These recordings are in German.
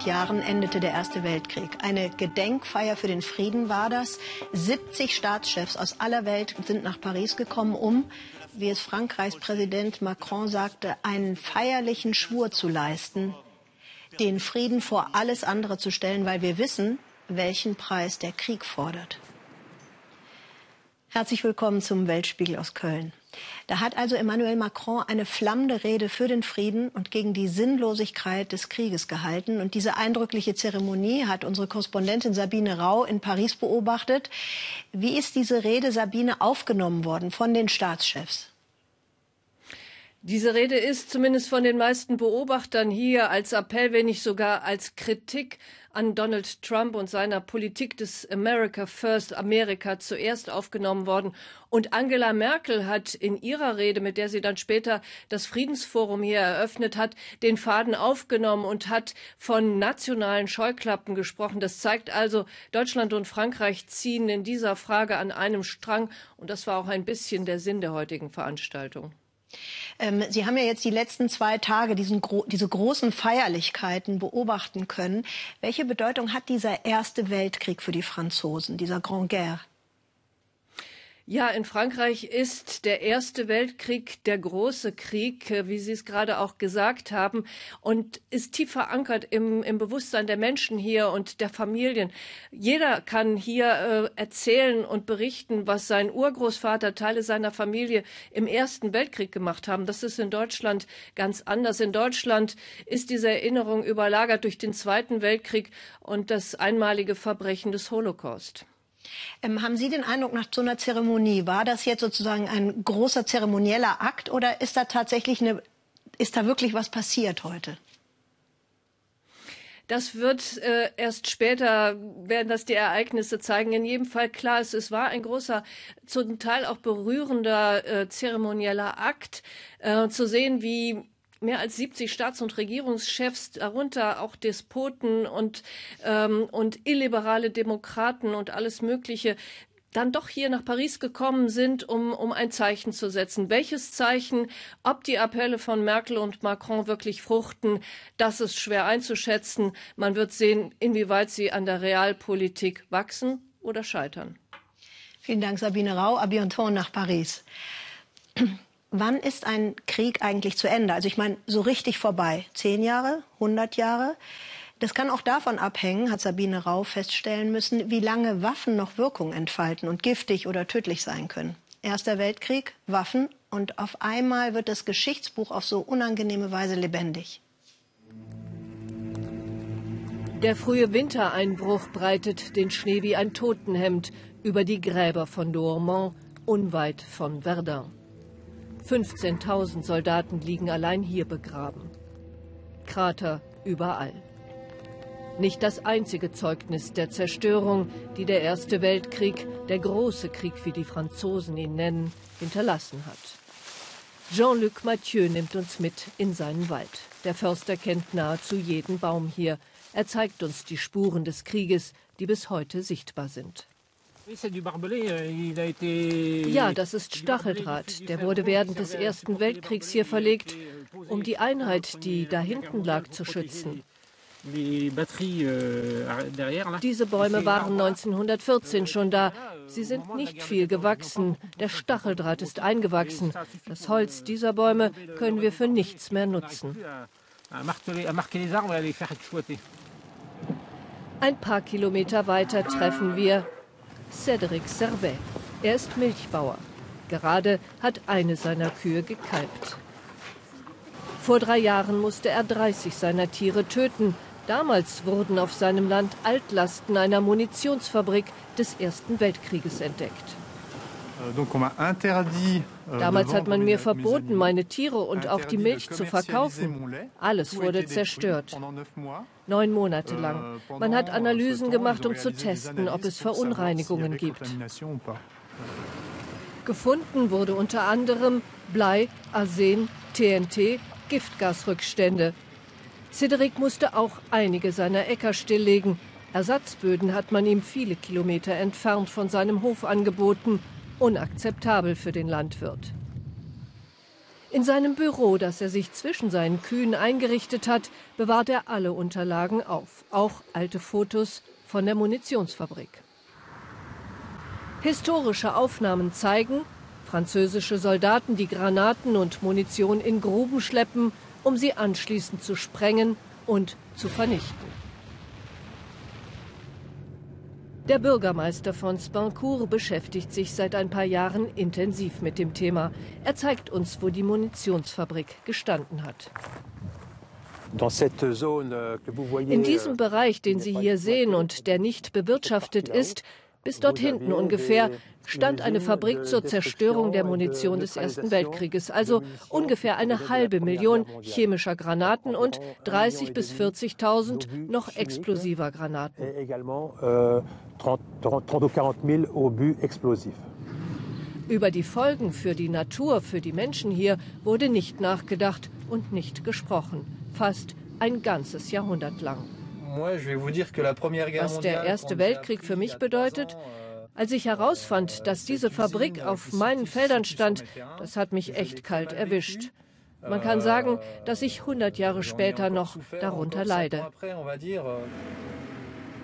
100 Jahren endete der Erste Weltkrieg. Eine Gedenkfeier für den Frieden war das. 70 Staatschefs aus aller Welt sind nach Paris gekommen, um, wie es Frankreichs Präsident Macron sagte, einen feierlichen Schwur zu leisten, den Frieden vor alles andere zu stellen, weil wir wissen, welchen Preis der Krieg fordert. Herzlich willkommen zum Weltspiegel aus Köln. Da hat also Emmanuel Macron eine flammende Rede für den Frieden und gegen die Sinnlosigkeit des Krieges gehalten. Und diese eindrückliche Zeremonie hat unsere Korrespondentin Sabine Rau in Paris beobachtet. Wie ist diese Rede, Sabine, aufgenommen worden von den Staatschefs? Diese Rede ist zumindest von den meisten Beobachtern hier als Appell, wenn nicht sogar als Kritik an Donald Trump und seiner Politik des America First, Amerika zuerst aufgenommen worden. Und Angela Merkel hat in ihrer Rede, mit der sie dann später das Friedensforum hier eröffnet hat, den Faden aufgenommen und hat von nationalen Scheuklappen gesprochen. Das zeigt also, Deutschland und Frankreich ziehen in dieser Frage an einem Strang. Und das war auch ein bisschen der Sinn der heutigen Veranstaltung. Ähm, Sie haben ja jetzt die letzten zwei Tage diesen, diese großen Feierlichkeiten beobachten können. Welche Bedeutung hat dieser Erste Weltkrieg für die Franzosen, dieser Grand Guerre? Ja, in Frankreich ist der Erste Weltkrieg der große Krieg, äh, wie Sie es gerade auch gesagt haben, und ist tief verankert im, im Bewusstsein der Menschen hier und der Familien. Jeder kann hier äh, erzählen und berichten, was sein Urgroßvater, Teile seiner Familie im Ersten Weltkrieg gemacht haben. Das ist in Deutschland ganz anders. In Deutschland ist diese Erinnerung überlagert durch den Zweiten Weltkrieg und das einmalige Verbrechen des Holocaust. Ähm, haben Sie den Eindruck nach so einer Zeremonie, war das jetzt sozusagen ein großer zeremonieller Akt oder ist da tatsächlich eine, ist da wirklich was passiert heute? Das wird äh, erst später, werden das die Ereignisse zeigen. In jedem Fall klar ist, es war ein großer, zum Teil auch berührender äh, zeremonieller Akt, äh, zu sehen, wie mehr als 70 Staats- und Regierungschefs, darunter auch Despoten und, ähm, und illiberale Demokraten und alles Mögliche, dann doch hier nach Paris gekommen sind, um, um ein Zeichen zu setzen. Welches Zeichen, ob die Appelle von Merkel und Macron wirklich fruchten, das ist schwer einzuschätzen. Man wird sehen, inwieweit sie an der Realpolitik wachsen oder scheitern. Vielen Dank, Sabine Rau. A bientôt nach Paris wann ist ein Krieg eigentlich zu Ende? Also ich meine, so richtig vorbei. Zehn Jahre, 100 Jahre? Das kann auch davon abhängen, hat Sabine Rau feststellen müssen, wie lange Waffen noch Wirkung entfalten und giftig oder tödlich sein können. Erster Weltkrieg, Waffen und auf einmal wird das Geschichtsbuch auf so unangenehme Weise lebendig. Der frühe Wintereinbruch breitet den Schnee wie ein Totenhemd über die Gräber von Douaumont, unweit von Verdun. 15.000 Soldaten liegen allein hier begraben. Krater überall. Nicht das einzige Zeugnis der Zerstörung, die der Erste Weltkrieg, der große Krieg, wie die Franzosen ihn nennen, hinterlassen hat. Jean-Luc Mathieu nimmt uns mit in seinen Wald. Der Förster kennt nahezu jeden Baum hier. Er zeigt uns die Spuren des Krieges, die bis heute sichtbar sind. Euh, ja, das ist Stacheldraht. Der wurde während des Ersten Weltkriegs hier verlegt, um die Einheit, die da hinten lag, zu schützen. Diese Bäume waren 1914 schon da. Sie sind nicht viel gewachsen. Der Stacheldraht ist eingewachsen. Das Holz dieser Bäume können wir für nichts mehr nutzen. Ein paar Kilometer weiter treffen wir Cédric Servet. Er ist Milchbauer. Gerade hat eine seiner Kühe gekalbt. Vor drei Jahren musste er 30 seiner Tiere töten. Damals wurden auf seinem Land Altlasten einer Munitionsfabrik des Ersten Weltkrieges entdeckt. Euh, euh, Damals hat man mir verboten, meine Tiere und auch die Milch zu verkaufen. Alles wurde zerstört. Neun Monate lang. Euh, man hat Analysen gemacht, um zu testen, ob es Verunreinigungen gibt. Gefunden wurde unter anderem Blei, Arsen, TNT, Giftgasrückstände. Cedric musste auch einige seiner Äcker stilllegen. Ersatzböden hat man ihm viele Kilometer entfernt von seinem Hof angeboten unakzeptabel für den Landwirt. In seinem Büro, das er sich zwischen seinen Kühen eingerichtet hat, bewahrt er alle Unterlagen auf, auch alte Fotos von der Munitionsfabrik. Historische Aufnahmen zeigen, französische Soldaten, die Granaten und Munition in Gruben schleppen, um sie anschließend zu sprengen und zu vernichten. Der Bürgermeister von Spancourt beschäftigt sich seit ein paar Jahren intensiv mit dem Thema. Er zeigt uns, wo die Munitionsfabrik gestanden hat. In diesem Bereich, den Sie hier sehen und der nicht bewirtschaftet ist, bis dort hinten ungefähr stand eine Fabrik zur Zerstörung der Munition des Ersten Weltkrieges, also ungefähr eine halbe Million chemischer Granaten und 30.000 bis 40.000 noch explosiver Granaten. Über die Folgen für die Natur, für die Menschen hier wurde nicht nachgedacht und nicht gesprochen. Fast ein ganzes Jahrhundert lang. Was der Erste Weltkrieg für mich bedeutet, euh, als ich herausfand, dass diese Fabrik auf meinen Feldern stand, das hat mich echt kalt erwischt. Man kann sagen, dass ich 100 Jahre später noch darunter leide.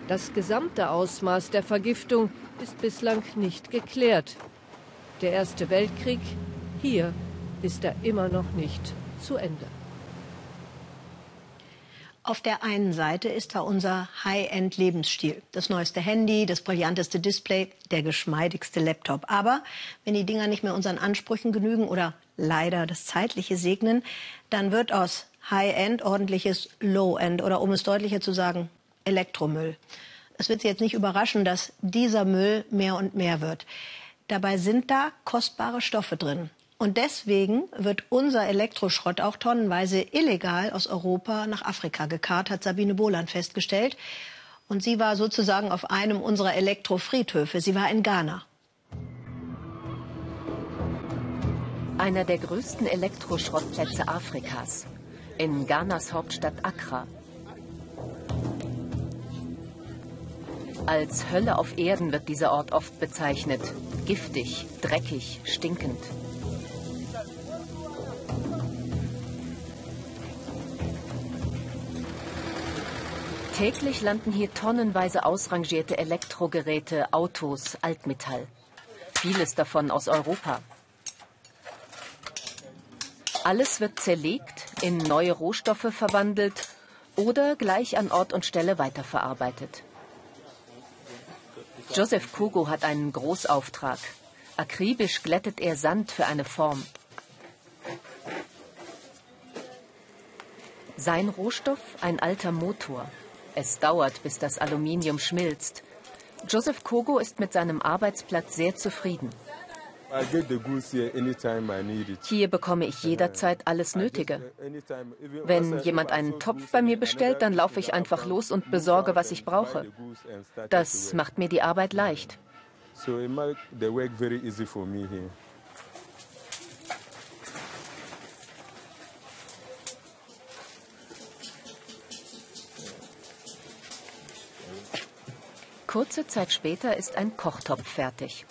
Das gesamte Ausmaß der Vergiftung ist bislang nicht geklärt. Der Erste Weltkrieg, hier ist er immer noch nicht zu Ende. Auf der einen Seite ist da unser High-End-Lebensstil. Das neueste Handy, das brillanteste Display, der geschmeidigste Laptop. Aber wenn die Dinger nicht mehr unseren Ansprüchen genügen oder leider das Zeitliche segnen, dann wird aus High-End ordentliches Low-End oder um es deutlicher zu sagen, Elektromüll. Es wird Sie jetzt nicht überraschen, dass dieser Müll mehr und mehr wird. Dabei sind da kostbare Stoffe drin. Und deswegen wird unser Elektroschrott auch tonnenweise illegal aus Europa nach Afrika gekarrt, hat Sabine Bohland festgestellt. Und sie war sozusagen auf einem unserer Elektrofriedhöfe. Sie war in Ghana. Einer der größten Elektroschrottplätze Afrikas. In Ghanas Hauptstadt Accra. Als Hölle auf Erden wird dieser Ort oft bezeichnet. Giftig, dreckig, stinkend. Täglich landen hier tonnenweise ausrangierte Elektrogeräte, Autos, Altmetall. Vieles davon aus Europa. Alles wird zerlegt, in neue Rohstoffe verwandelt oder gleich an Ort und Stelle weiterverarbeitet. Joseph Kogo hat einen Großauftrag. Akribisch glättet er Sand für eine Form. Sein Rohstoff ein alter Motor. Es dauert, bis das Aluminium schmilzt. Joseph Kogo ist mit seinem Arbeitsplatz sehr zufrieden. Hier bekomme ich jederzeit alles Nötige. Wenn jemand einen Topf bei mir bestellt, dann laufe ich einfach los und besorge, was ich brauche. Das macht mir die Arbeit leicht. Kurze Zeit später ist ein Kochtopf fertig.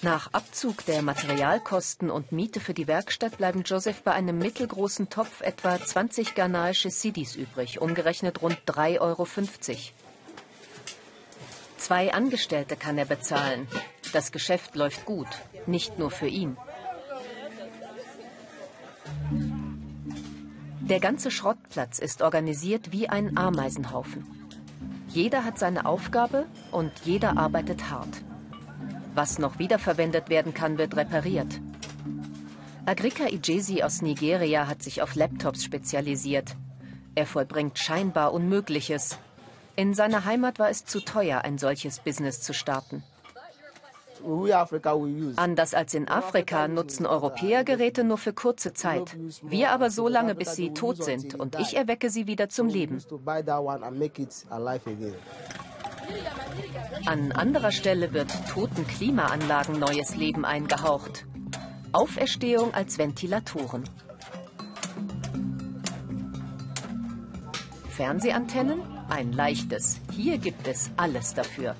Nach Abzug der Materialkosten und Miete für die Werkstatt bleiben Joseph bei einem mittelgroßen Topf etwa 20 ghanaische Sidis übrig, umgerechnet rund 3,50 Euro. Zwei Angestellte kann er bezahlen. Das Geschäft läuft gut, nicht nur für ihn. Der ganze Schrottplatz ist organisiert wie ein Ameisenhaufen. Jeder hat seine Aufgabe und jeder arbeitet hart. Was noch wiederverwendet werden kann, wird repariert. Agrika Ijesi aus Nigeria hat sich auf Laptops spezialisiert. Er vollbringt scheinbar Unmögliches. In seiner Heimat war es zu teuer, ein solches Business zu starten. Anders als in Afrika nutzen Europäer Geräte nur für kurze Zeit. Wir aber so lange, bis sie tot sind und ich erwecke sie wieder zum Leben. An anderer Stelle wird toten Klimaanlagen neues Leben eingehaucht. Auferstehung als Ventilatoren. Fernsehantennen? Ein leichtes. Hier gibt es alles dafür.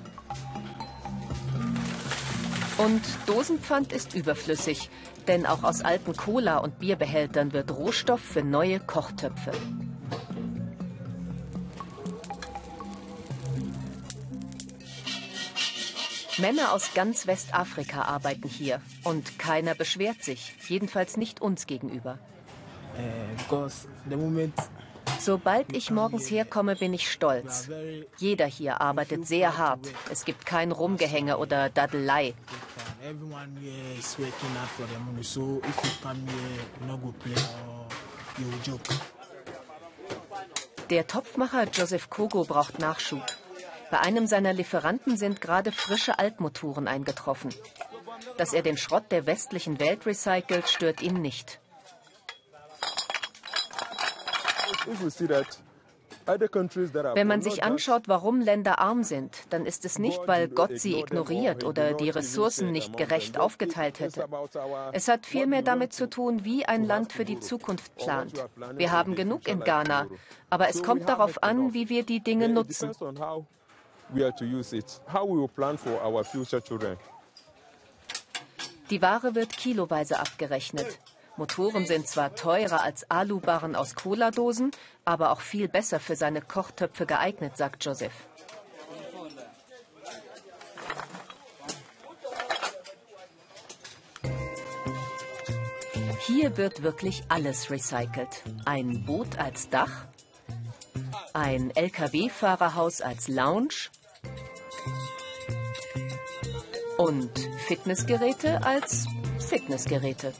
Und Dosenpfand ist überflüssig, denn auch aus alten Cola- und Bierbehältern wird Rohstoff für neue Kochtöpfe. Männer aus ganz Westafrika arbeiten hier und keiner beschwert sich, jedenfalls nicht uns gegenüber. Sobald ich morgens herkomme, bin ich stolz. Jeder hier arbeitet sehr hart. Es gibt kein Rumgehänge oder Daddelei. Der Topfmacher Joseph Kogo braucht Nachschub. Bei einem seiner Lieferanten sind gerade frische Altmotoren eingetroffen. Dass er den Schrott der westlichen Welt recycelt, stört ihn nicht. Wenn man sich anschaut, warum Länder arm sind, dann ist es nicht, weil Gott sie ignoriert oder die Ressourcen nicht gerecht aufgeteilt hätte. Es hat vielmehr damit zu tun, wie ein Land für die Zukunft plant. Wir haben genug in Ghana, aber es kommt darauf an, wie wir die Dinge nutzen. Die Ware wird kiloweise abgerechnet. Motoren sind zwar teurer als Alubarren aus Cola-Dosen, aber auch viel besser für seine Kochtöpfe geeignet, sagt Joseph. Hier wird wirklich alles recycelt. Ein Boot als Dach, ein Lkw-Fahrerhaus als Lounge, und Fitnessgeräte als Fitnessgeräte.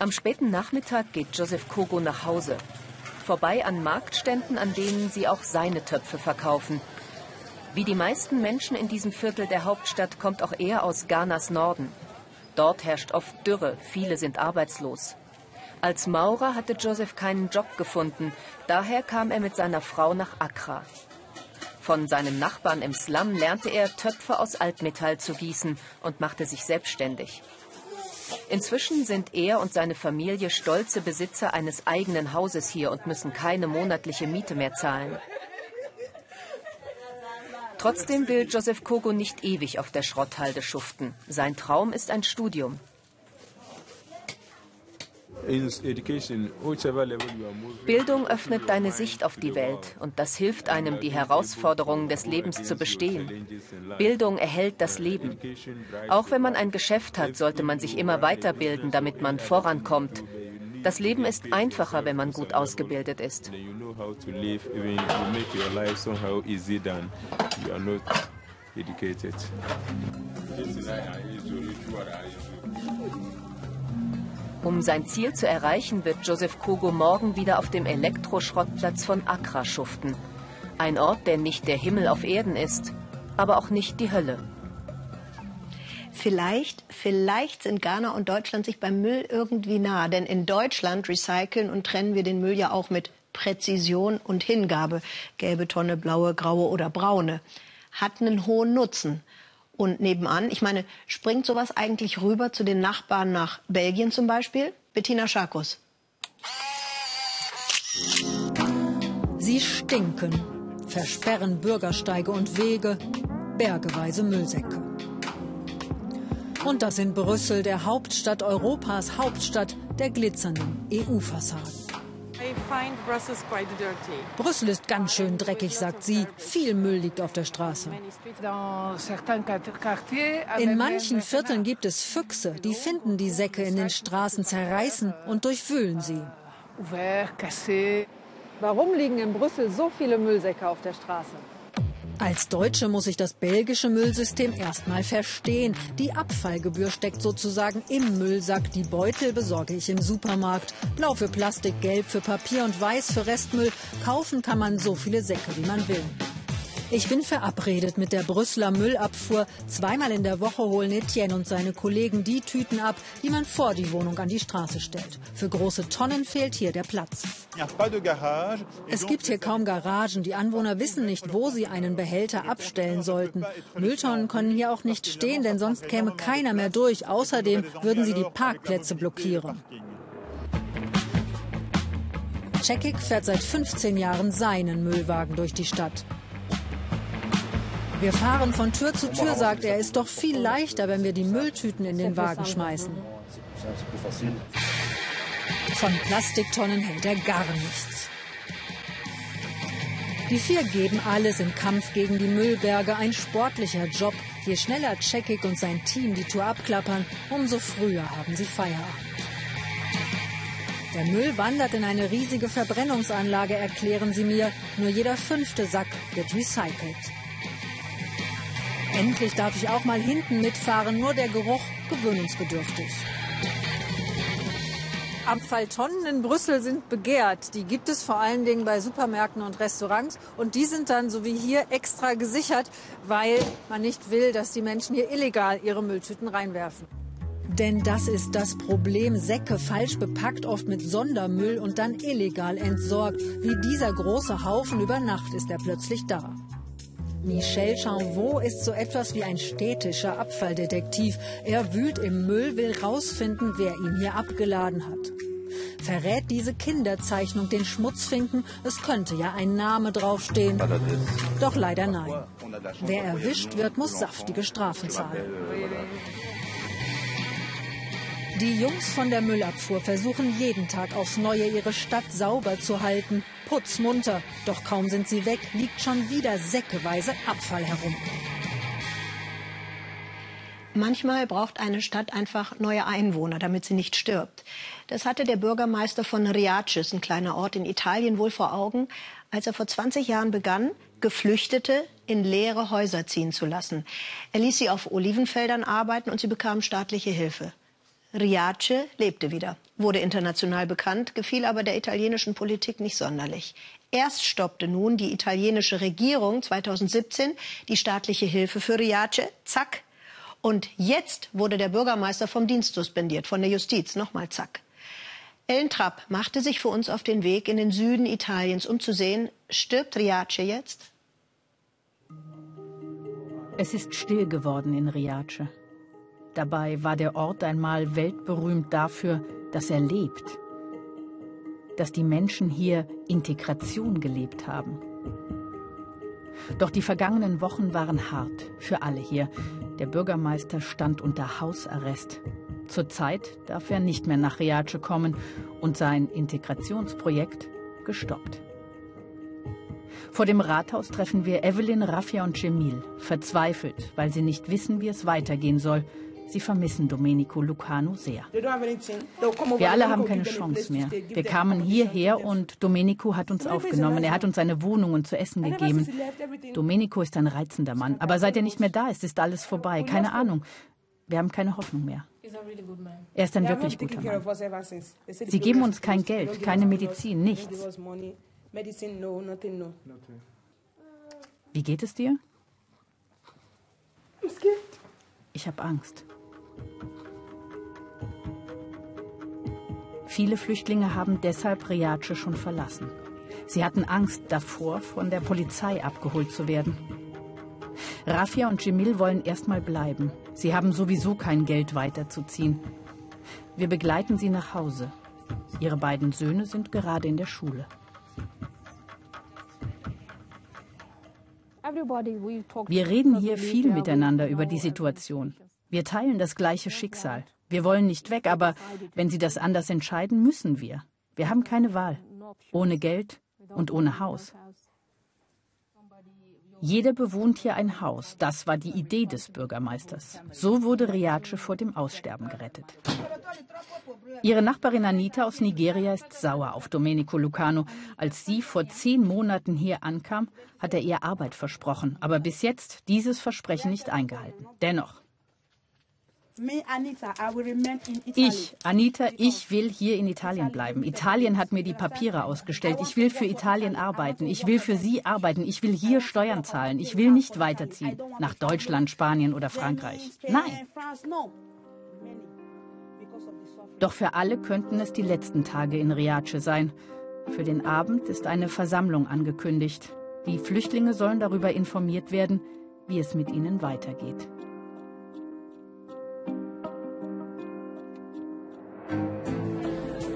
Am späten Nachmittag geht Joseph Kogo nach Hause. Vorbei an Marktständen, an denen sie auch seine Töpfe verkaufen. Wie die meisten Menschen in diesem Viertel der Hauptstadt kommt auch er aus Ghanas Norden. Dort herrscht oft Dürre, viele sind arbeitslos. Als Maurer hatte Joseph keinen Job gefunden, daher kam er mit seiner Frau nach Accra. Von seinem Nachbarn im Slum lernte er, Töpfe aus Altmetall zu gießen und machte sich selbstständig. Inzwischen sind er und seine Familie stolze Besitzer eines eigenen Hauses hier und müssen keine monatliche Miete mehr zahlen. Trotzdem will Joseph Kogo nicht ewig auf der Schrotthalde schuften. Sein Traum ist ein Studium. Bildung öffnet deine Sicht auf die Welt und das hilft einem, die Herausforderungen des Lebens zu bestehen. Bildung erhält das Leben. Auch wenn man ein Geschäft hat, sollte man sich immer weiterbilden, damit man vorankommt. Das Leben ist einfacher, wenn man gut ausgebildet ist. Educated. Um sein Ziel zu erreichen, wird Joseph Kogo morgen wieder auf dem Elektroschrottplatz von Accra schuften. Ein Ort, der nicht der Himmel auf Erden ist, aber auch nicht die Hölle. Vielleicht, vielleicht sind Ghana und Deutschland sich beim Müll irgendwie nah. Denn in Deutschland recyceln und trennen wir den Müll ja auch mit Präzision und Hingabe. Gelbe Tonne, blaue, graue oder braune. Hat einen hohen Nutzen und nebenan. Ich meine, springt sowas eigentlich rüber zu den Nachbarn nach Belgien zum Beispiel? Bettina Scharkus. Sie stinken, versperren Bürgersteige und Wege, bergeweise Müllsäcke. Und das in Brüssel, der Hauptstadt Europas, Hauptstadt der glitzernden EU-Fassaden. Brüssel ist ganz schön dreckig, sagt sie. Viel Müll liegt auf der Straße. In manchen Vierteln gibt es Füchse, die finden die Säcke in den Straßen, zerreißen und durchwühlen sie. Warum liegen in Brüssel so viele Müllsäcke auf der Straße? Als Deutsche muss ich das belgische Müllsystem erstmal verstehen. Die Abfallgebühr steckt sozusagen im Müllsack. Die Beutel besorge ich im Supermarkt. Blau für Plastik, gelb für Papier und weiß für Restmüll. Kaufen kann man so viele Säcke, wie man will. Ich bin verabredet mit der Brüsseler Müllabfuhr. Zweimal in der Woche holen Etienne und seine Kollegen die Tüten ab, die man vor die Wohnung an die Straße stellt. Für große Tonnen fehlt hier der Platz. Es gibt hier kaum Garagen. Die Anwohner wissen nicht, wo sie einen Behälter abstellen sollten. Mülltonnen können hier auch nicht stehen, denn sonst käme keiner mehr durch. Außerdem würden sie die Parkplätze blockieren. Cekik fährt seit 15 Jahren seinen Müllwagen durch die Stadt. Wir fahren von Tür zu Tür, sagt er. Ist doch viel leichter, wenn wir die Mülltüten in den Wagen schmeißen. Von Plastiktonnen hält er gar nichts. Die vier geben alles im Kampf gegen die Müllberge. Ein sportlicher Job. Je schneller Checkig und sein Team die Tour abklappern, umso früher haben sie Feierabend. Der Müll wandert in eine riesige Verbrennungsanlage, erklären sie mir. Nur jeder fünfte Sack wird recycelt. Endlich darf ich auch mal hinten mitfahren, nur der Geruch gewöhnungsbedürftig. Abfalltonnen in Brüssel sind begehrt. Die gibt es vor allen Dingen bei Supermärkten und Restaurants. Und die sind dann, so wie hier, extra gesichert, weil man nicht will, dass die Menschen hier illegal ihre Mülltüten reinwerfen. Denn das ist das Problem. Säcke falsch bepackt, oft mit Sondermüll und dann illegal entsorgt. Wie dieser große Haufen über Nacht ist er plötzlich da. Michel Chanvaux ist so etwas wie ein städtischer Abfalldetektiv. Er wühlt im Müll, will rausfinden, wer ihn hier abgeladen hat. Verrät diese Kinderzeichnung den Schmutzfinken? Es könnte ja ein Name draufstehen. Doch leider nein. Wer erwischt wird, muss saftige Strafen zahlen. Die Jungs von der Müllabfuhr versuchen jeden Tag aufs Neue ihre Stadt sauber zu halten. Putzmunter. Doch kaum sind sie weg, liegt schon wieder säckeweise Abfall herum. Manchmal braucht eine Stadt einfach neue Einwohner, damit sie nicht stirbt. Das hatte der Bürgermeister von Riaces, ein kleiner Ort in Italien, wohl vor Augen, als er vor 20 Jahren begann, Geflüchtete in leere Häuser ziehen zu lassen. Er ließ sie auf Olivenfeldern arbeiten und sie bekamen staatliche Hilfe. Riace lebte wieder, wurde international bekannt, gefiel aber der italienischen Politik nicht sonderlich. Erst stoppte nun die italienische Regierung 2017 die staatliche Hilfe für Riace. Zack. Und jetzt wurde der Bürgermeister vom Dienst suspendiert, von der Justiz. Nochmal zack. Ellen Trapp machte sich für uns auf den Weg in den Süden Italiens, um zu sehen, stirbt Riace jetzt? Es ist still geworden in Riace. Dabei war der Ort einmal weltberühmt dafür, dass er lebt, dass die Menschen hier Integration gelebt haben. Doch die vergangenen Wochen waren hart für alle hier. Der Bürgermeister stand unter Hausarrest. Zurzeit darf er nicht mehr nach Riace kommen und sein Integrationsprojekt gestoppt. Vor dem Rathaus treffen wir Evelyn, Raffia und Cemil, verzweifelt, weil sie nicht wissen, wie es weitergehen soll – Sie vermissen Domenico Lucano sehr. Wir alle haben keine Chance mehr. Wir kamen hierher und Domenico hat uns aufgenommen. Er hat uns eine Wohnung und zu essen gegeben. Domenico ist ein reizender Mann. Aber seit er nicht mehr da ist, ist alles vorbei. Keine Ahnung. Wir haben keine Hoffnung mehr. Er ist ein wirklich guter Mann. Sie geben uns kein Geld, keine Medizin, nichts. Wie geht es dir? Ich habe Angst. Viele Flüchtlinge haben deshalb Riace schon verlassen. Sie hatten Angst davor, von der Polizei abgeholt zu werden. Rafia und Jemil wollen erstmal bleiben. Sie haben sowieso kein Geld weiterzuziehen. Wir begleiten sie nach Hause. Ihre beiden Söhne sind gerade in der Schule. Wir reden hier viel miteinander über die Situation. Wir teilen das gleiche Schicksal. Wir wollen nicht weg, aber wenn Sie das anders entscheiden, müssen wir. Wir haben keine Wahl. Ohne Geld und ohne Haus. Jeder bewohnt hier ein Haus. Das war die Idee des Bürgermeisters. So wurde Riace vor dem Aussterben gerettet. Ihre Nachbarin Anita aus Nigeria ist sauer auf Domenico Lucano. Als sie vor zehn Monaten hier ankam, hat er ihr Arbeit versprochen, aber bis jetzt dieses Versprechen nicht eingehalten. Dennoch, ich, Anita, ich will hier in Italien bleiben. Italien hat mir die Papiere ausgestellt. Ich will für Italien arbeiten. Ich will für Sie arbeiten. Ich will hier Steuern zahlen. Ich will nicht weiterziehen nach Deutschland, Spanien oder Frankreich. Nein. Doch für alle könnten es die letzten Tage in Riace sein. Für den Abend ist eine Versammlung angekündigt. Die Flüchtlinge sollen darüber informiert werden, wie es mit ihnen weitergeht.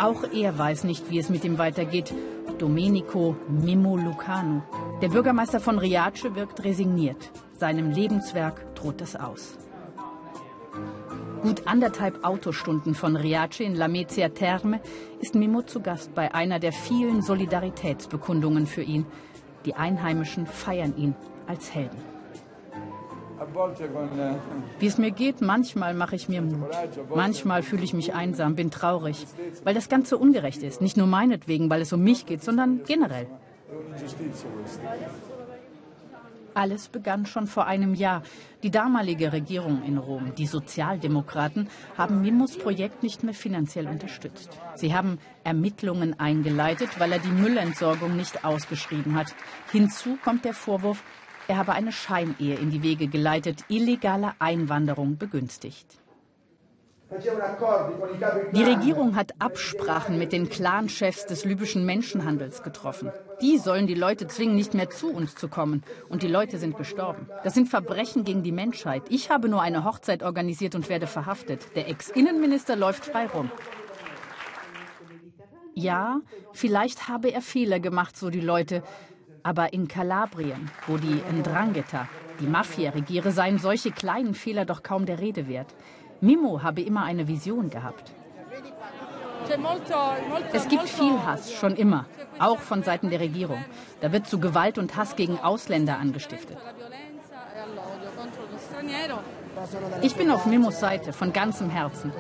Auch er weiß nicht, wie es mit ihm weitergeht. Domenico Mimmo Lucano. Der Bürgermeister von Riace wirkt resigniert. Seinem Lebenswerk droht es aus. Gut anderthalb Autostunden von Riace in Lamezia Terme ist Mimmo zu Gast bei einer der vielen Solidaritätsbekundungen für ihn. Die Einheimischen feiern ihn als Helden. Wie es mir geht, manchmal mache ich mir Mut. Manchmal fühle ich mich einsam, bin traurig, weil das Ganze ungerecht ist. Nicht nur meinetwegen, weil es um mich geht, sondern generell. Alles begann schon vor einem Jahr. Die damalige Regierung in Rom, die Sozialdemokraten, haben Mimos Projekt nicht mehr finanziell unterstützt. Sie haben Ermittlungen eingeleitet, weil er die Müllentsorgung nicht ausgeschrieben hat. Hinzu kommt der Vorwurf, er habe eine Scheinehe in die Wege geleitet, illegale Einwanderung begünstigt. Die Regierung hat Absprachen mit den Clanchefs des libyschen Menschenhandels getroffen. Die sollen die Leute zwingen, nicht mehr zu uns zu kommen. Und die Leute sind gestorben. Das sind Verbrechen gegen die Menschheit. Ich habe nur eine Hochzeit organisiert und werde verhaftet. Der Ex-Innenminister läuft frei rum. Ja, vielleicht habe er Fehler gemacht, so die Leute. Aber in Kalabrien, wo die Ndrangheta, die Mafia regiere, seien solche kleinen Fehler doch kaum der Rede wert. Mimo habe immer eine Vision gehabt. Es gibt viel Hass, schon immer, auch von Seiten der Regierung. Da wird zu Gewalt und Hass gegen Ausländer angestiftet. Ich bin auf Mimos Seite von ganzem Herzen.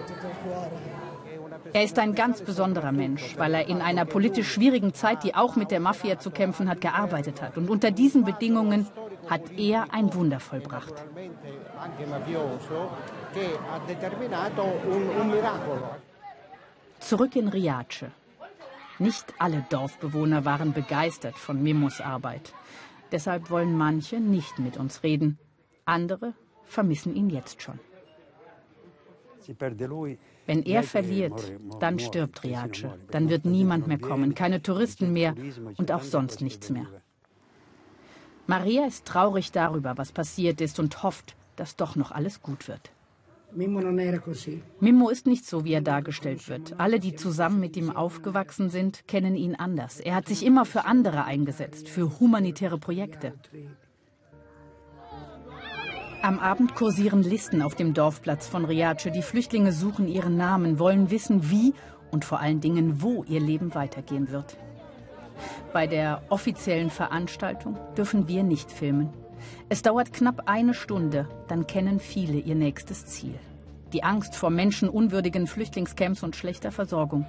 Er ist ein ganz besonderer Mensch, weil er in einer politisch schwierigen Zeit, die auch mit der Mafia zu kämpfen hat, gearbeitet hat. Und unter diesen Bedingungen hat er ein Wunder vollbracht. Zurück in Riace. Nicht alle Dorfbewohner waren begeistert von Mimos Arbeit. Deshalb wollen manche nicht mit uns reden. Andere vermissen ihn jetzt schon. Wenn er verliert, dann stirbt Riace. Dann wird niemand mehr kommen, keine Touristen mehr und auch sonst nichts mehr. Maria ist traurig darüber, was passiert ist und hofft, dass doch noch alles gut wird. Mimmo ist nicht so, wie er dargestellt wird. Alle, die zusammen mit ihm aufgewachsen sind, kennen ihn anders. Er hat sich immer für andere eingesetzt, für humanitäre Projekte. Am Abend kursieren Listen auf dem Dorfplatz von Riace. Die Flüchtlinge suchen ihren Namen, wollen wissen, wie und vor allen Dingen, wo ihr Leben weitergehen wird. Bei der offiziellen Veranstaltung dürfen wir nicht filmen. Es dauert knapp eine Stunde, dann kennen viele ihr nächstes Ziel. Die Angst vor menschenunwürdigen Flüchtlingscamps und schlechter Versorgung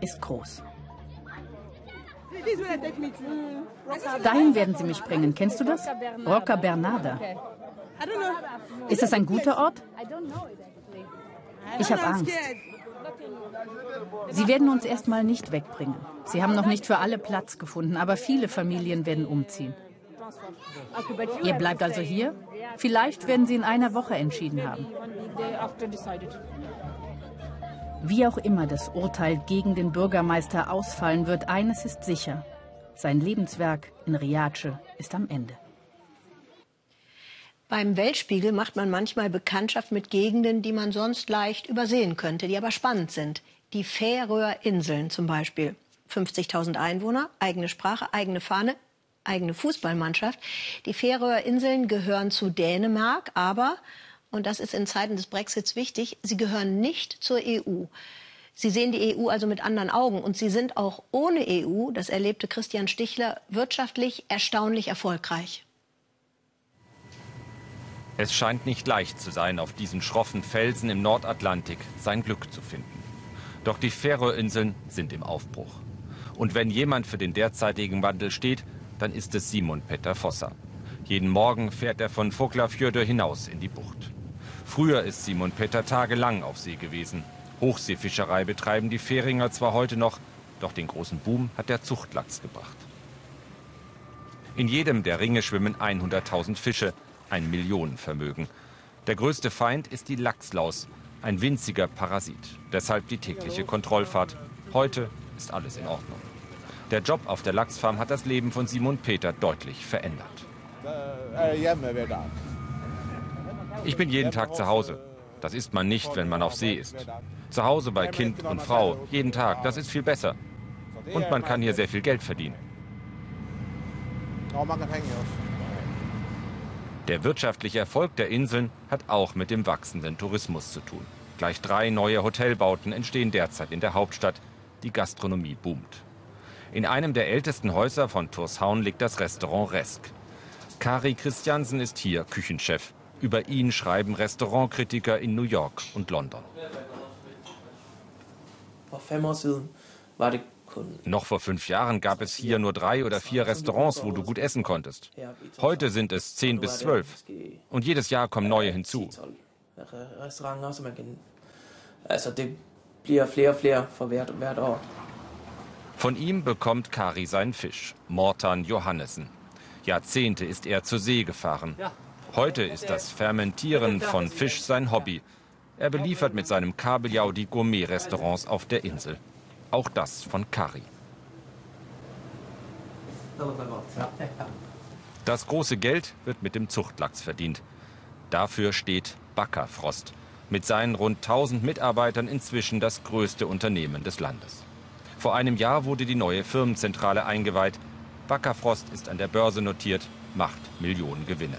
ist groß. Dahin werden sie mich bringen. Kennst du das? Rocca Bernarda. Ist das ein guter Ort? Ich habe Angst. Sie werden uns erstmal nicht wegbringen. Sie haben noch nicht für alle Platz gefunden, aber viele Familien werden umziehen. Ihr bleibt also hier? Vielleicht werden Sie in einer Woche entschieden haben. Wie auch immer das Urteil gegen den Bürgermeister ausfallen wird, eines ist sicher. Sein Lebenswerk in Riace ist am Ende. Beim Weltspiegel macht man manchmal Bekanntschaft mit Gegenden, die man sonst leicht übersehen könnte, die aber spannend sind. Die Färöer Inseln zum Beispiel. 50.000 Einwohner, eigene Sprache, eigene Fahne, eigene Fußballmannschaft. Die Färöer Inseln gehören zu Dänemark, aber, und das ist in Zeiten des Brexits wichtig, sie gehören nicht zur EU. Sie sehen die EU also mit anderen Augen und sie sind auch ohne EU, das erlebte Christian Stichler, wirtschaftlich erstaunlich erfolgreich. Es scheint nicht leicht zu sein, auf diesen schroffen Felsen im Nordatlantik sein Glück zu finden. Doch die Färöerinseln sind im Aufbruch. Und wenn jemand für den derzeitigen Wandel steht, dann ist es Simon Petter Vosser. Jeden Morgen fährt er von Foglafjörde hinaus in die Bucht. Früher ist Simon Petter tagelang auf See gewesen. Hochseefischerei betreiben die Fähringer zwar heute noch, doch den großen Boom hat der Zuchtlachs gebracht. In jedem der Ringe schwimmen 100.000 Fische, ein Millionenvermögen. Der größte Feind ist die Lachslaus, ein winziger Parasit. Deshalb die tägliche Kontrollfahrt. Heute ist alles in Ordnung. Der Job auf der Lachsfarm hat das Leben von Simon Peter deutlich verändert. Ich bin jeden Tag zu Hause. Das ist man nicht, wenn man auf See ist. Zu Hause bei Kind und Frau, jeden Tag, das ist viel besser. Und man kann hier sehr viel Geld verdienen. Der wirtschaftliche Erfolg der Inseln hat auch mit dem wachsenden Tourismus zu tun. Gleich drei neue Hotelbauten entstehen derzeit in der Hauptstadt. Die Gastronomie boomt. In einem der ältesten Häuser von Torshavn liegt das Restaurant Resk. Kari Christiansen ist hier Küchenchef. Über ihn schreiben Restaurantkritiker in New York und London. Noch vor fünf Jahren gab es hier nur drei oder vier Restaurants, wo du gut essen konntest. Heute sind es zehn bis zwölf. Und jedes Jahr kommen neue hinzu. Von ihm bekommt Kari seinen Fisch, Mortan Johannessen. Jahrzehnte ist er zur See gefahren. Heute ist das Fermentieren von Fisch sein Hobby. Er beliefert mit seinem Kabeljau die Gourmet-Restaurants auf der Insel. Auch das von Kari. Das große Geld wird mit dem Zuchtlachs verdient. Dafür steht Backerfrost. Mit seinen rund 1000 Mitarbeitern inzwischen das größte Unternehmen des Landes. Vor einem Jahr wurde die neue Firmenzentrale eingeweiht. Backerfrost ist an der Börse notiert, macht Millionen Gewinne.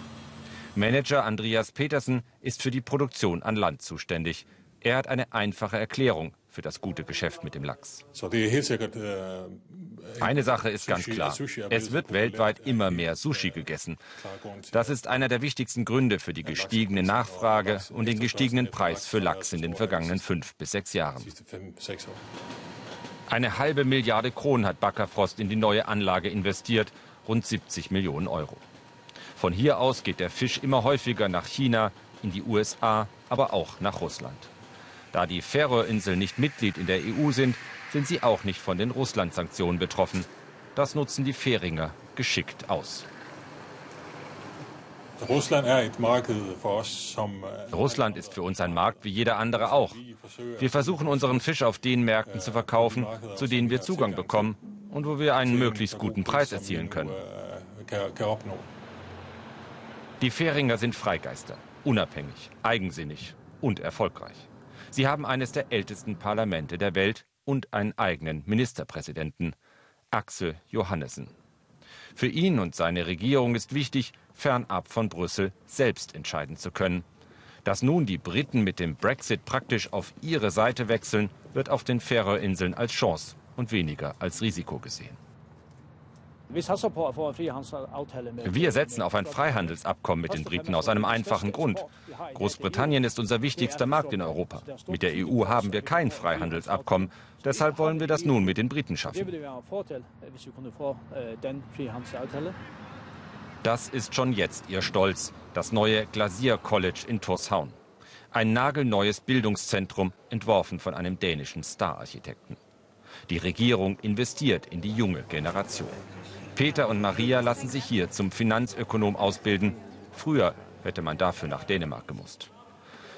Manager Andreas Petersen ist für die Produktion an Land zuständig. Er hat eine einfache Erklärung für das gute Geschäft mit dem Lachs. Eine Sache ist ganz klar. Es wird weltweit immer mehr Sushi gegessen. Das ist einer der wichtigsten Gründe für die gestiegene Nachfrage und den gestiegenen Preis für Lachs in den vergangenen fünf bis sechs Jahren. Eine halbe Milliarde Kronen hat Backerfrost in die neue Anlage investiert, rund 70 Millionen Euro. Von hier aus geht der Fisch immer häufiger nach China, in die USA, aber auch nach Russland. Da die Färöerinseln nicht Mitglied in der EU sind, sind sie auch nicht von den Russland-Sanktionen betroffen. Das nutzen die Färinger geschickt aus. Russland ist für uns ein Markt wie jeder andere auch. Wir versuchen unseren Fisch auf den Märkten zu verkaufen, zu denen wir Zugang bekommen und wo wir einen möglichst guten Preis erzielen können. Die Färinger sind Freigeister, unabhängig, eigensinnig und erfolgreich. Sie haben eines der ältesten Parlamente der Welt und einen eigenen Ministerpräsidenten, Axel Johannessen. Für ihn und seine Regierung ist wichtig, fernab von Brüssel selbst entscheiden zu können. Dass nun die Briten mit dem Brexit praktisch auf ihre Seite wechseln, wird auf den Färöerinseln als Chance und weniger als Risiko gesehen. Wir setzen auf ein Freihandelsabkommen mit den Briten aus einem einfachen Grund. Großbritannien ist unser wichtigster Markt in Europa. Mit der EU haben wir kein Freihandelsabkommen. Deshalb wollen wir das nun mit den Briten schaffen. Das ist schon jetzt ihr Stolz, das neue Glacier College in Torshavn. Ein nagelneues Bildungszentrum, entworfen von einem dänischen Star-Architekten. Die Regierung investiert in die junge Generation. Peter und Maria lassen sich hier zum Finanzökonom ausbilden. Früher hätte man dafür nach Dänemark gemusst.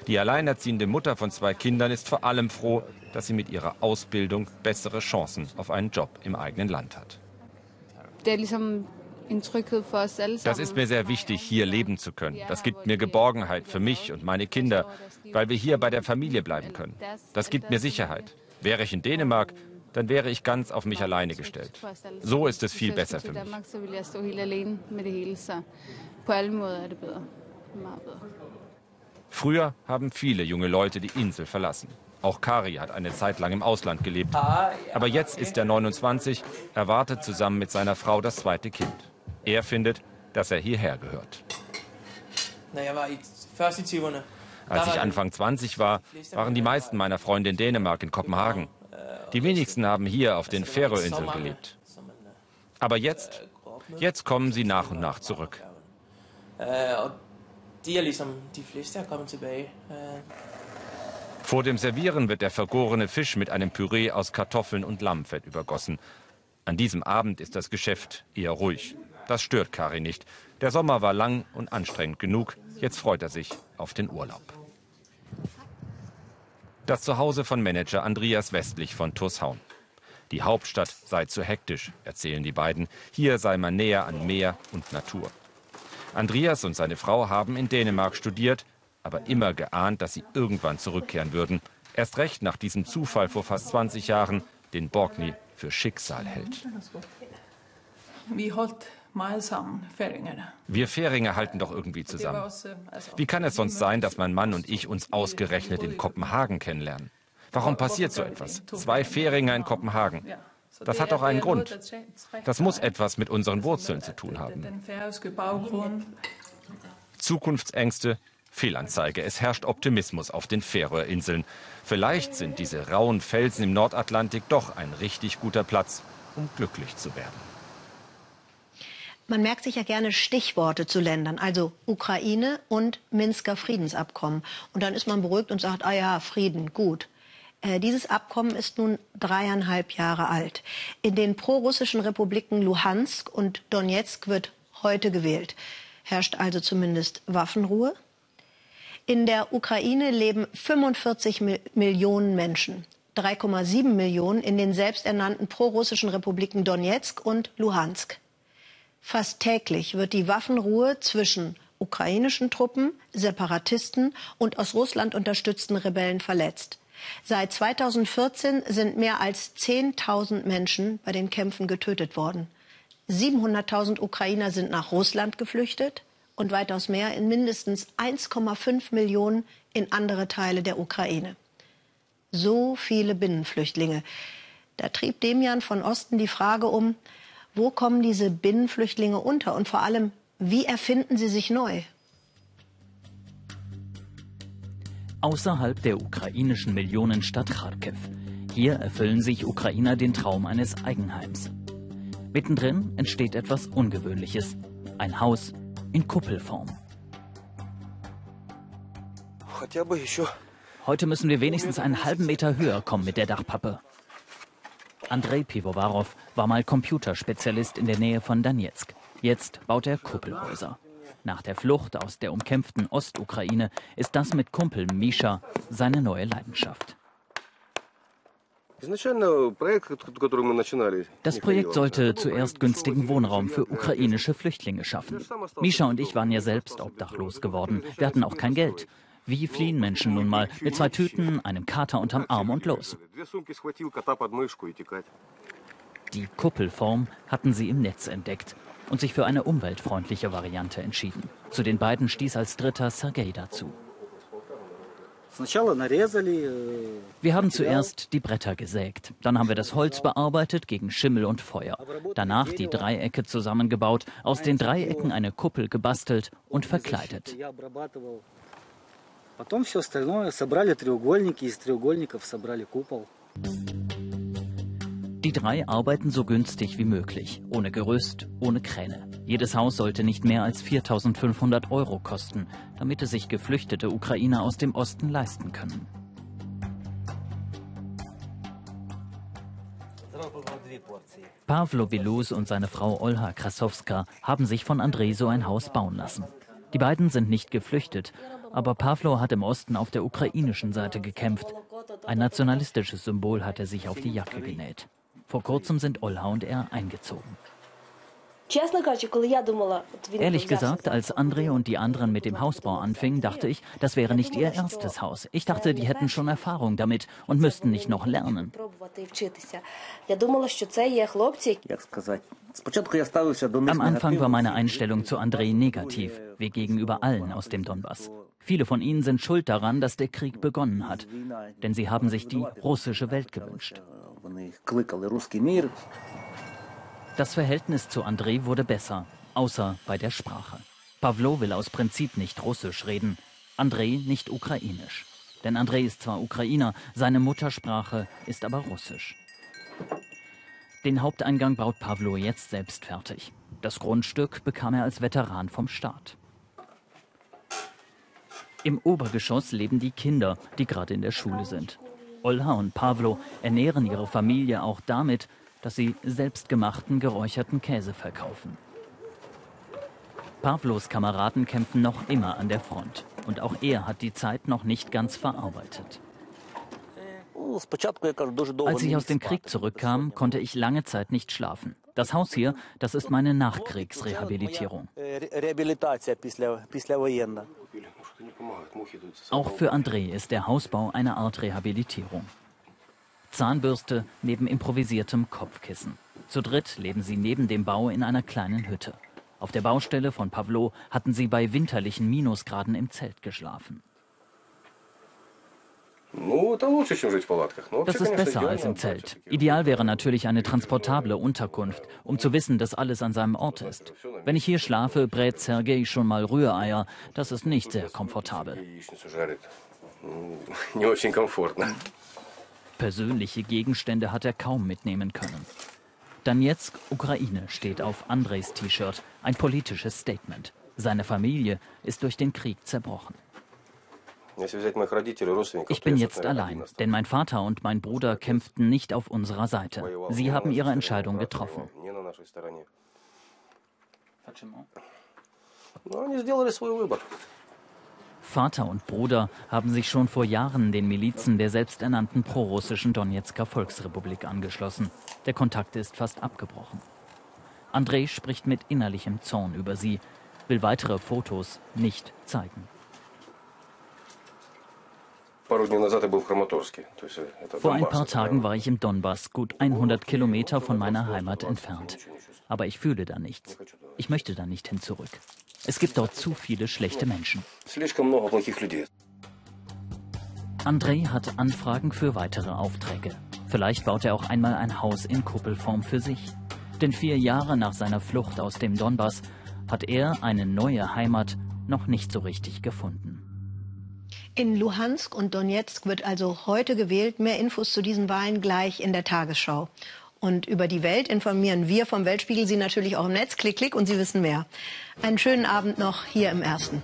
Die alleinerziehende Mutter von zwei Kindern ist vor allem froh, dass sie mit ihrer Ausbildung bessere Chancen auf einen Job im eigenen Land hat. Das ist mir sehr wichtig, hier leben zu können. Das gibt mir Geborgenheit für mich und meine Kinder, weil wir hier bei der Familie bleiben können. Das gibt mir Sicherheit. Wäre ich in Dänemark, dann wäre ich ganz auf mich alleine gestellt. So ist es viel besser für mich. Früher haben viele junge Leute die Insel verlassen. Auch Kari hat eine Zeit lang im Ausland gelebt. Aber jetzt ist er 29, erwartet zusammen mit seiner Frau das zweite Kind. Er findet, dass er hierher gehört. Als ich Anfang 20 war, waren die meisten meiner Freunde in Dänemark, in Kopenhagen. Die wenigsten haben hier auf den Färöinseln gelebt. Aber jetzt, jetzt kommen sie nach und nach zurück. Vor dem Servieren wird der vergorene Fisch mit einem Püree aus Kartoffeln und Lammfett übergossen. An diesem Abend ist das Geschäft eher ruhig. Das stört Kari nicht. Der Sommer war lang und anstrengend genug. Jetzt freut er sich auf den Urlaub. Das Zuhause von Manager Andreas Westlich von Tushaun. Die Hauptstadt sei zu hektisch, erzählen die beiden. Hier sei man näher an Meer und Natur. Andreas und seine Frau haben in Dänemark studiert, aber immer geahnt, dass sie irgendwann zurückkehren würden. Erst recht nach diesem Zufall vor fast 20 Jahren, den Borgny für Schicksal hält. Wir Färinger halten doch irgendwie zusammen. Wie kann es sonst sein, dass mein Mann und ich uns ausgerechnet in Kopenhagen kennenlernen? Warum passiert so etwas? Zwei Färinger in Kopenhagen. Das hat doch einen Grund. Das muss etwas mit unseren Wurzeln zu tun haben. Zukunftsängste, Fehlanzeige. Es herrscht Optimismus auf den Färöerinseln. Vielleicht sind diese rauen Felsen im Nordatlantik doch ein richtig guter Platz, um glücklich zu werden. Man merkt sich ja gerne Stichworte zu Ländern, also Ukraine und Minsker Friedensabkommen. Und dann ist man beruhigt und sagt, ah ja, Frieden, gut. Äh, dieses Abkommen ist nun dreieinhalb Jahre alt. In den prorussischen Republiken Luhansk und Donetsk wird heute gewählt. Herrscht also zumindest Waffenruhe. In der Ukraine leben 45 Millionen Menschen. 3,7 Millionen in den selbsternannten prorussischen Republiken Donetsk und Luhansk. Fast täglich wird die Waffenruhe zwischen ukrainischen Truppen, Separatisten und aus Russland unterstützten Rebellen verletzt. Seit 2014 sind mehr als 10.000 Menschen bei den Kämpfen getötet worden. 700.000 Ukrainer sind nach Russland geflüchtet und weitaus mehr in mindestens 1,5 Millionen in andere Teile der Ukraine. So viele Binnenflüchtlinge. Da trieb Demian von Osten die Frage um, wo kommen diese Binnenflüchtlinge unter und vor allem, wie erfinden sie sich neu? Außerhalb der ukrainischen Millionenstadt Kharkiv. Hier erfüllen sich Ukrainer den Traum eines Eigenheims. Mittendrin entsteht etwas Ungewöhnliches. Ein Haus in Kuppelform. Heute müssen wir wenigstens einen halben Meter höher kommen mit der Dachpappe. Andrei Pivovarov war mal Computerspezialist in der Nähe von Donetsk. Jetzt baut er Kuppelhäuser. Nach der Flucht aus der umkämpften Ostukraine ist das mit Kumpel Misha seine neue Leidenschaft. Das Projekt sollte zuerst günstigen Wohnraum für ukrainische Flüchtlinge schaffen. Misha und ich waren ja selbst obdachlos geworden. Wir hatten auch kein Geld. Wie fliehen Menschen nun mal? Mit zwei Tüten, einem Kater unterm Arm und los. Die Kuppelform hatten sie im Netz entdeckt und sich für eine umweltfreundliche Variante entschieden. Zu den beiden stieß als dritter Sergei dazu. Wir haben zuerst die Bretter gesägt, dann haben wir das Holz bearbeitet gegen Schimmel und Feuer, danach die Dreiecke zusammengebaut, aus den Dreiecken eine Kuppel gebastelt und verkleidet. Потом все остальное собрали треугольники, из треугольников собрали купол. Die drei arbeiten so günstig wie möglich, ohne Gerüst, ohne Kräne. Jedes Haus sollte nicht mehr als 4.500 Euro kosten, damit es sich geflüchtete Ukrainer aus dem Osten leisten können. Pavlo Bilus und seine Frau Olha Krasowska haben sich von Andrei so ein Haus bauen lassen. Die beiden sind nicht geflüchtet, aber Pavlo hat im Osten auf der ukrainischen Seite gekämpft. Ein nationalistisches Symbol hat er sich auf die Jacke genäht. Vor kurzem sind Olha und er eingezogen. Ehrlich gesagt, als André und die anderen mit dem Hausbau anfingen, dachte ich, das wäre nicht ihr erstes Haus. Ich dachte, die hätten schon Erfahrung damit und müssten nicht noch lernen. Am Anfang war meine Einstellung zu Andrei negativ, wie gegenüber allen aus dem Donbass. Viele von ihnen sind schuld daran, dass der Krieg begonnen hat, denn sie haben sich die russische Welt gewünscht. Das Verhältnis zu Andrei wurde besser, außer bei der Sprache. Pavlo will aus Prinzip nicht Russisch reden, Andrei nicht Ukrainisch. Denn Andrei ist zwar Ukrainer, seine Muttersprache ist aber Russisch. Den Haupteingang baut Pavlo jetzt selbst fertig. Das Grundstück bekam er als Veteran vom Staat. Im Obergeschoss leben die Kinder, die gerade in der Schule sind. Olha und Pavlo ernähren ihre Familie auch damit, dass sie selbstgemachten geräucherten Käse verkaufen. Pavlos Kameraden kämpfen noch immer an der Front. Und auch er hat die Zeit noch nicht ganz verarbeitet. Als ich aus dem Krieg zurückkam, konnte ich lange Zeit nicht schlafen. Das Haus hier, das ist meine Nachkriegsrehabilitierung. Auch für André ist der Hausbau eine Art Rehabilitierung. Zahnbürste neben improvisiertem Kopfkissen. Zu dritt leben sie neben dem Bau in einer kleinen Hütte. Auf der Baustelle von Pavlo hatten sie bei winterlichen Minusgraden im Zelt geschlafen. Das ist besser als im Zelt. Ideal wäre natürlich eine transportable Unterkunft, um zu wissen, dass alles an seinem Ort ist. Wenn ich hier schlafe, brät Sergei schon mal Rühreier. Das ist nicht sehr komfortabel. Persönliche Gegenstände hat er kaum mitnehmen können. Donetsk, Ukraine steht auf Andres T-Shirt, ein politisches Statement. Seine Familie ist durch den Krieg zerbrochen. Ich bin jetzt allein, denn mein Vater und mein Bruder kämpften nicht auf unserer Seite. Sie haben ihre Entscheidung getroffen. Vater und Bruder haben sich schon vor Jahren den Milizen der selbsternannten prorussischen Donetsker Volksrepublik angeschlossen. Der Kontakt ist fast abgebrochen. Andrei spricht mit innerlichem Zorn über sie, will weitere Fotos nicht zeigen. Vor ein paar Tagen war ich im Donbass, gut 100 Kilometer von meiner Heimat entfernt. Aber ich fühle da nichts. Ich möchte da nicht hin zurück. Es gibt dort zu viele schlechte Menschen. Andrei hat Anfragen für weitere Aufträge. Vielleicht baut er auch einmal ein Haus in Kuppelform für sich. Denn vier Jahre nach seiner Flucht aus dem Donbass hat er eine neue Heimat noch nicht so richtig gefunden. In Luhansk und Donetsk wird also heute gewählt. Mehr Infos zu diesen Wahlen gleich in der Tagesschau. Und über die Welt informieren wir vom Weltspiegel Sie natürlich auch im Netz. Klick, klick und Sie wissen mehr. Einen schönen Abend noch hier im Ersten.